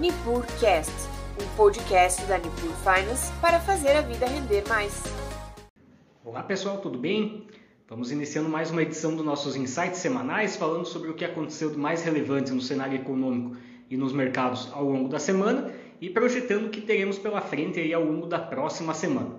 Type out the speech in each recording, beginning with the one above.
NipurCast, um podcast da Nipur Finance para fazer a vida render mais. Olá pessoal, tudo bem? Vamos iniciando mais uma edição dos nossos insights semanais falando sobre o que aconteceu de mais relevante no cenário econômico e nos mercados ao longo da semana e projetando o que teremos pela frente aí ao longo da próxima semana.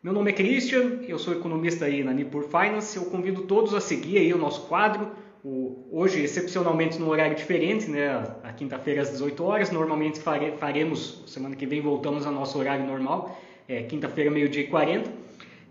Meu nome é Christian, eu sou economista aí na Nipur Finance. Eu convido todos a seguir aí o nosso quadro, o, hoje excepcionalmente no horário diferente, né? A quinta-feira às 18 horas. Normalmente fare, faremos, semana que vem voltamos ao nosso horário normal, é, quinta-feira meio-dia e 40.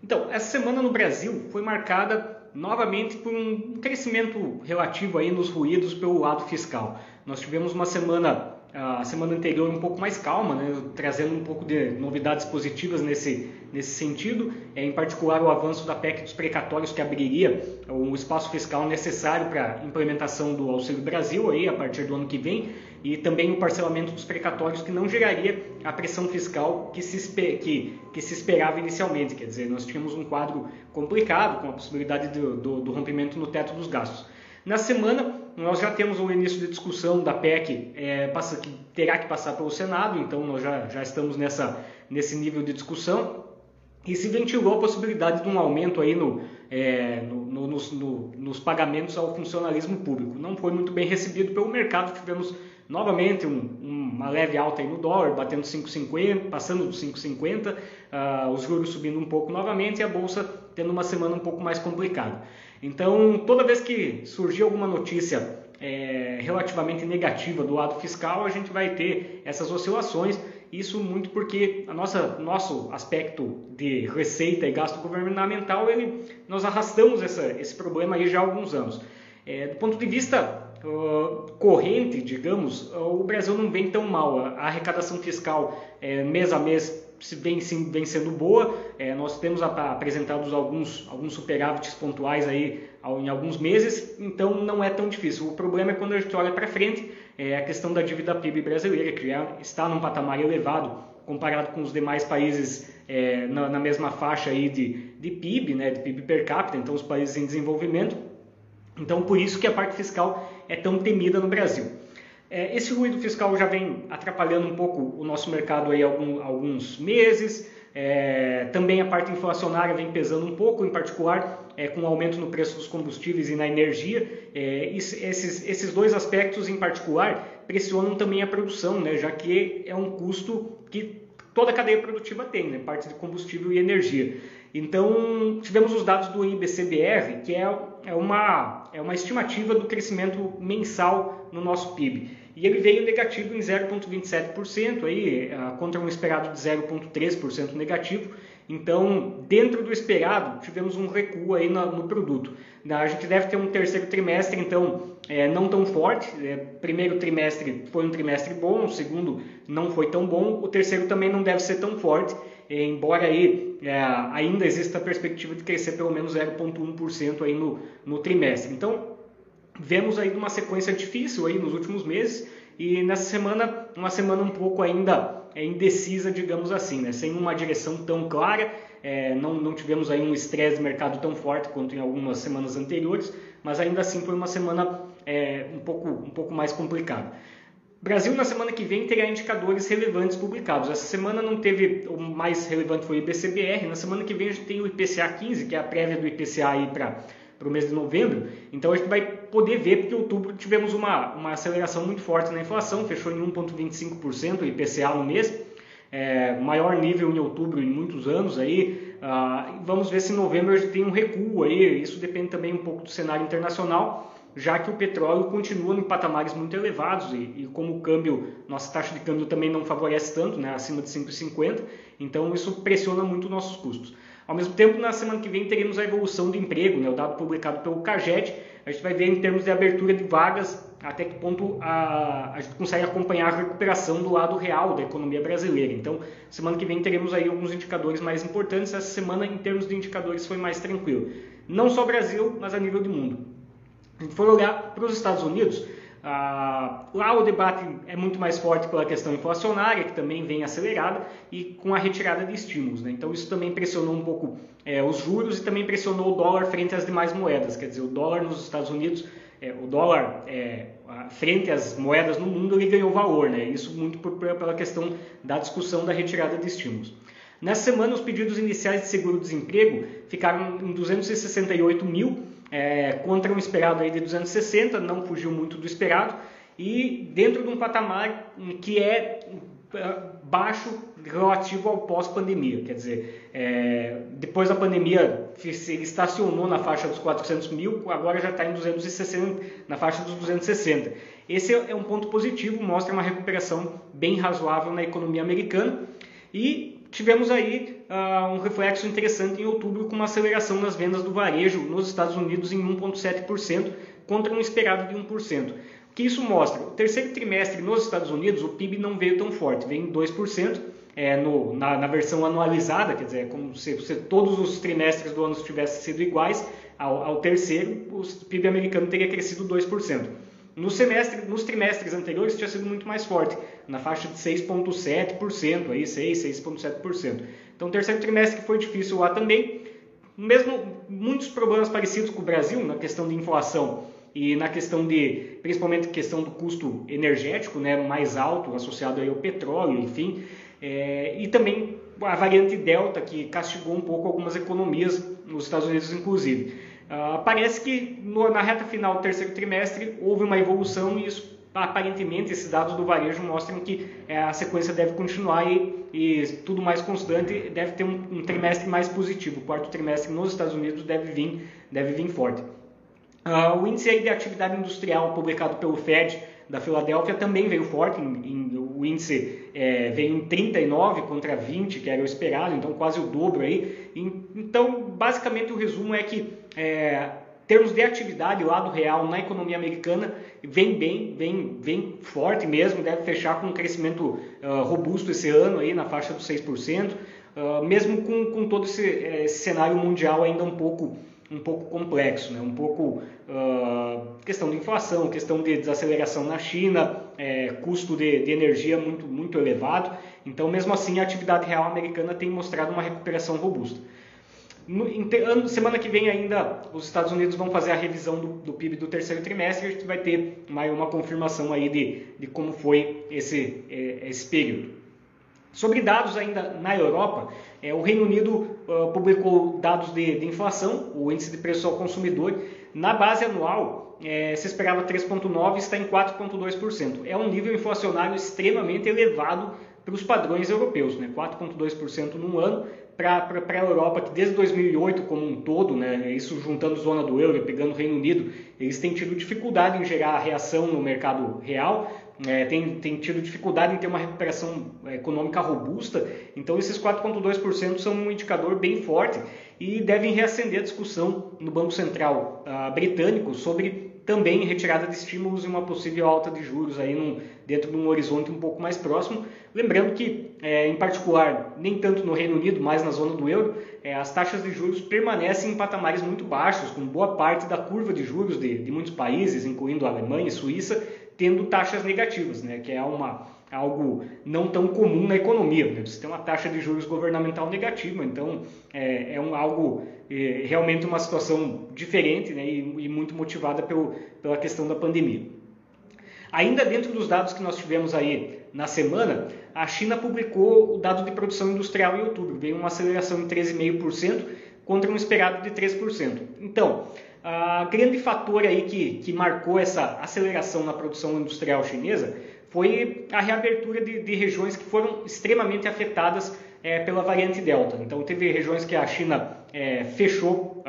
Então, essa semana no Brasil foi marcada novamente por um crescimento relativo aí nos ruídos pelo lado fiscal. Nós tivemos uma semana a semana anterior um pouco mais calma, né, trazendo um pouco de novidades positivas nesse, nesse sentido, é, em particular o avanço da PEC dos precatórios que abriria o espaço fiscal necessário para a implementação do Auxílio Brasil aí, a partir do ano que vem, e também o parcelamento dos precatórios que não geraria a pressão fiscal que se, que, que se esperava inicialmente. Quer dizer, nós tínhamos um quadro complicado com a possibilidade do, do, do rompimento no teto dos gastos. Na semana, nós já temos o início de discussão da PEC, é, passa, que terá que passar pelo Senado, então nós já, já estamos nessa, nesse nível de discussão. E se ventilou a possibilidade de um aumento aí no, é, no, no, nos, nos, pagamentos ao funcionalismo público. Não foi muito bem recebido pelo mercado, tivemos novamente um, uma leve alta aí no dólar, batendo 5,50, passando dos 5,50, uh, os juros subindo um pouco novamente e a bolsa tendo uma semana um pouco mais complicada. Então, toda vez que surgir alguma notícia é, relativamente negativa do lado fiscal, a gente vai ter essas oscilações. Isso muito porque a nossa nosso aspecto de receita e gasto governamental, ele, nós arrastamos essa, esse problema aí já há alguns anos. É, do ponto de vista uh, corrente, digamos, o Brasil não vem tão mal. A arrecadação fiscal é, mês a mês vem, sim, vem sendo boa. É, nós temos apresentados alguns, alguns superávites pontuais aí em alguns meses, então não é tão difícil. O problema é quando a gente olha para frente, é a questão da dívida PIB brasileira, que já está num patamar elevado comparado com os demais países é, na, na, mesma faixa aí de, de PIB, né, de PIB per capita, então os países em desenvolvimento. Então, por isso que a parte fiscal é tão temida no Brasil. É, esse ruído fiscal já vem atrapalhando um pouco o nosso mercado aí algum, alguns meses. É, também a parte inflacionária vem pesando um pouco, em particular é, com o aumento no preço dos combustíveis e na energia. É, esses, esses dois aspectos em particular pressionam também a produção, né, já que é um custo que toda a cadeia produtiva tem, né, parte de combustível e energia. Então, tivemos os dados do IBCBR, que é, é, uma, é uma estimativa do crescimento mensal no nosso PIB. E ele veio negativo em 0,27%, aí, ah, contra um esperado de 0,3% negativo. Então, dentro do esperado, tivemos um recuo aí no, no produto. A gente deve ter um terceiro trimestre, então, é, não tão forte. É, primeiro trimestre foi um trimestre bom, o segundo não foi tão bom, o terceiro também não deve ser tão forte embora aí é, ainda exista a perspectiva de crescer pelo menos 0,1% aí no, no trimestre. Então, vemos aí uma sequência difícil aí nos últimos meses e nessa semana, uma semana um pouco ainda é, indecisa, digamos assim, né? sem uma direção tão clara, é, não, não tivemos aí um estresse de mercado tão forte quanto em algumas semanas anteriores, mas ainda assim foi uma semana é, um, pouco, um pouco mais complicada. Brasil na semana que vem terá indicadores relevantes publicados. Essa semana não teve, o mais relevante foi o IBCBR, na semana que vem a gente tem o IPCA 15, que é a prévia do IPCA aí para para o mês de novembro, então a gente vai poder ver, porque em outubro tivemos uma, uma aceleração muito forte na inflação, fechou em 1,25% o IPCA no mês, é, maior nível em outubro em muitos anos aí. Ah, vamos ver se em novembro a gente tem um recuo aí, isso depende também um pouco do cenário internacional já que o petróleo continua em patamares muito elevados e, e, como o câmbio, nossa taxa de câmbio também não favorece tanto, né, acima de 5,50, então isso pressiona muito nossos custos. Ao mesmo tempo, na semana que vem teremos a evolução do emprego, né, o dado publicado pelo CAGED, a gente vai ver em termos de abertura de vagas até que ponto a, a gente consegue acompanhar a recuperação do lado real da economia brasileira. Então, semana que vem teremos aí alguns indicadores mais importantes. Essa semana, em termos de indicadores, foi mais tranquilo. Não só Brasil, mas a nível de mundo a gente for olhar para os Estados Unidos, ah, lá o debate é muito mais forte pela questão inflacionária, que também vem acelerada, e com a retirada de estímulos. Né? Então, isso também pressionou um pouco é, os juros e também pressionou o dólar frente às demais moedas. Quer dizer, o dólar nos Estados Unidos, é, o dólar, é, frente às moedas no mundo, ele ganhou valor, né? Isso muito por, pela questão da discussão da retirada de estímulos. Nessa semana, os pedidos iniciais de seguro-desemprego ficaram em 268 mil, é, contra um esperado aí de 260, não fugiu muito do esperado, e dentro de um patamar que é baixo relativo ao pós-pandemia. Quer dizer, é, depois da pandemia ele estacionou na faixa dos 400 mil, agora já está em 260, na faixa dos 260. Esse é um ponto positivo, mostra uma recuperação bem razoável na economia americana e tivemos aí uh, um reflexo interessante em outubro com uma aceleração nas vendas do varejo nos Estados Unidos em 1,7% contra um esperado de 1% que isso mostra? O terceiro trimestre nos Estados Unidos, o PIB não veio tão forte, veio em 2%, é, no, na, na, versão anualizada, quer dizer, como se, se, todos os trimestres do ano tivessem sido iguais ao, ao terceiro, o PIB americano teria crescido 2%. No semestre, nos trimestres anteriores tinha sido muito mais forte, na faixa de 6,7%, aí 6, 6,7%. Então o terceiro trimestre foi difícil lá também, mesmo muitos problemas parecidos com o Brasil na questão de inflação e na questão de, principalmente questão do custo energético, né, mais alto associado aí ao petróleo, enfim, é, e também a variante Delta que castigou um pouco algumas economias nos Estados Unidos, inclusive. Uh, parece que no, na reta final do terceiro trimestre houve uma evolução e isso aparentemente esses dados do varejo mostram que é, a sequência deve continuar e, e, tudo mais constante deve ter um, um, trimestre mais positivo. O quarto trimestre nos Estados Unidos deve vir, deve vir forte. Uh, o índice de atividade industrial publicado pelo Fed da Filadélfia também veio forte, em, em, o índice é, veio em 39 contra 20, que era o esperado, então quase o dobro aí. Então, basicamente o resumo é que é, termos de atividade, o lado real na economia americana vem bem, vem, vem forte mesmo, deve fechar com um crescimento uh, robusto esse ano aí na faixa dos 6%, uh, mesmo com, com todo esse, esse cenário mundial ainda um pouco um pouco complexo, né? um pouco uh, questão de inflação, questão de desaceleração na China, é, custo de, de, energia muito, muito elevado. Então, mesmo assim, a atividade real americana tem mostrado uma recuperação robusta. No, em, semana que vem ainda os Estados Unidos vão fazer a revisão do, do PIB do terceiro trimestre e a gente vai ter mais uma confirmação aí de, de como foi esse, é, esse período. Sobre dados ainda na Europa, é, o Reino Unido uh, publicou dados de, de, inflação, o índice de preço ao consumidor. Na base anual, é, se esperava 3,9% está em 4,2%. É um nível inflacionário extremamente elevado para os padrões europeus, né? 4,2% num ano. Para a Europa, que desde 2008 como um todo, né, isso juntando zona do euro e pegando o Reino Unido, eles têm tido dificuldade em gerar reação no mercado real, é, tem, tem tido dificuldade em ter uma recuperação é, econômica robusta, então esses 4,2% são um indicador bem forte e devem reacender a discussão no Banco Central uh, britânico sobre também retirada de estímulos e uma possível alta de juros aí num, dentro de um horizonte um pouco mais próximo. Lembrando que, é, em particular, nem tanto no Reino Unido, mas na zona do euro, é, as taxas de juros permanecem em patamares muito baixos, com boa parte da curva de juros de, de muitos países, incluindo a Alemanha e Suíça, tendo taxas negativas, né, que é uma, algo não tão comum na economia. Né? Você tem uma taxa de juros governamental negativa, então é, é um, algo é, realmente uma situação diferente né, e, e muito motivada pelo, pela questão da pandemia. Ainda dentro dos dados que nós tivemos aí na semana, a China publicou o dado de produção industrial em outubro, veio uma aceleração em 13,5% contra um esperado de 3%. Então, a grande fator aí que, que marcou essa aceleração na produção industrial chinesa foi a reabertura de, de regiões que foram extremamente afetadas é, pela variante Delta. Então, teve regiões que a China é, fechou,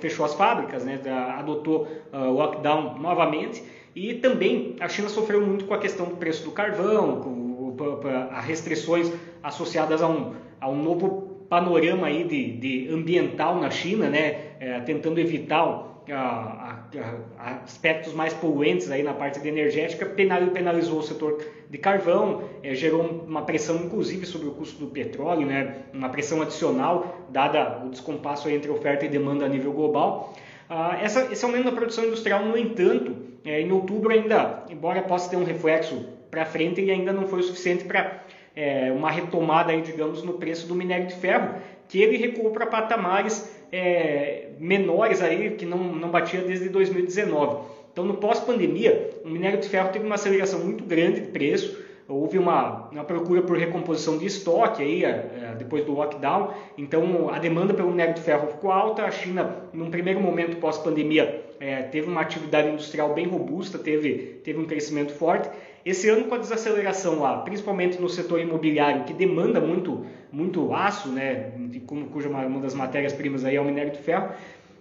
fechou as fábricas, né, adotou uh, lockdown novamente, e também a China sofreu muito com a questão do preço do carvão, com, com, com as restrições associadas a um, a um novo panorama aí de, de ambiental na China, né, é, tentando evitar a, a, aspectos mais poluentes aí na parte de energética, penalizou o setor de carvão, é, gerou uma pressão inclusive sobre o custo do petróleo, né, uma pressão adicional dada o descompasso entre oferta e demanda a nível global. Ah, essa, esse aumento da produção industrial, no entanto, é, em outubro ainda, embora possa ter um reflexo para frente, ele ainda não foi o suficiente para é, uma retomada, aí, digamos, no preço do minério de ferro, que ele recuou para patamares é, menores aí, que não, não batia desde 2019. Então, no pós-pandemia, o minério de ferro teve uma aceleração muito grande de preço, houve uma, uma procura por recomposição de estoque aí, é, depois do lockdown, então a demanda pelo minério de ferro ficou alta, a China, num primeiro momento pós-pandemia, é, teve uma atividade industrial bem robusta, teve, teve um crescimento forte, esse ano, com a desaceleração lá, principalmente no setor imobiliário, que demanda muito, muito aço, né, cuja uma das matérias-primas aí é o minério de ferro,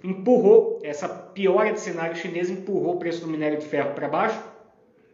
empurrou, essa piora de cenário chinês empurrou o preço do minério de ferro para baixo.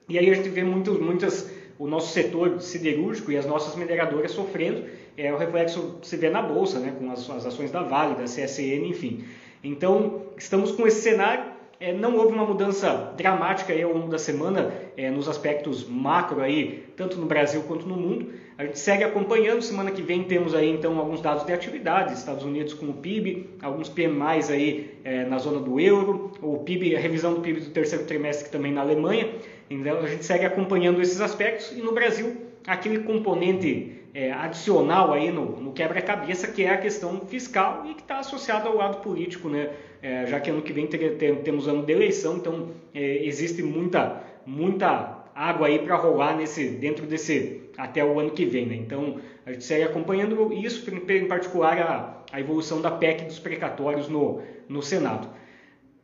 E aí a gente vê muito, muitas, o nosso setor siderúrgico e as nossas mineradoras sofrendo. É, o reflexo se vê na bolsa, né, com as, as ações da Vale, da CSN, enfim. Então, estamos com esse cenário é, não houve uma mudança dramática aí ao longo da semana é, nos aspectos macro aí, tanto no Brasil quanto no mundo. A gente segue acompanhando. Semana que vem temos aí então alguns dados de atividade, Estados Unidos com o PIB, alguns PMIs aí é, na zona do euro, o PIB, a revisão do PIB do terceiro trimestre também na Alemanha. Então a gente segue acompanhando esses aspectos e no Brasil aquele componente é, adicional aí no, no quebra-cabeça que é a questão fiscal e que está associado ao lado político, né? É, já que ano que vem ter, ter, temos ano de eleição, então é, existe muita, muita água aí para rolar nesse, dentro desse até o ano que vem. Né? Então a gente segue acompanhando isso, em particular a, a evolução da PEC dos precatórios no, no Senado.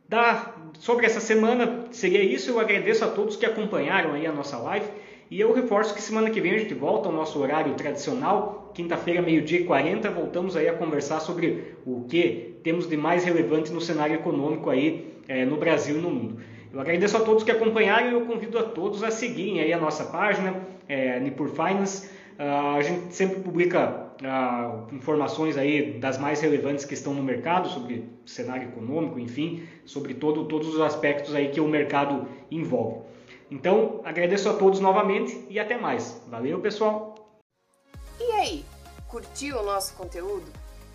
Da, sobre essa semana seria isso. Eu agradeço a todos que acompanharam aí a nossa live. E eu reforço que semana que vem a gente volta ao nosso horário tradicional, quinta-feira, meio-dia e 40, voltamos aí a conversar sobre o que temos de mais relevante no cenário econômico aí é, no Brasil e no mundo. Eu agradeço a todos que acompanharam e eu convido a todos a seguirem aí a nossa página, é, Nipur Finance. Uh, a gente sempre publica uh, informações aí das mais relevantes que estão no mercado sobre cenário econômico, enfim, sobre todo, todos os aspectos aí que o mercado envolve. Então, agradeço a todos novamente e até mais. Valeu, pessoal! E aí, curtiu o nosso conteúdo?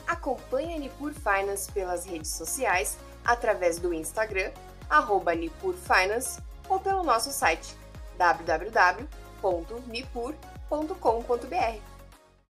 Acompanhe a Nipur Finance pelas redes sociais, através do Instagram, arroba Nipur Finance, ou pelo nosso site www.nipur.com.br.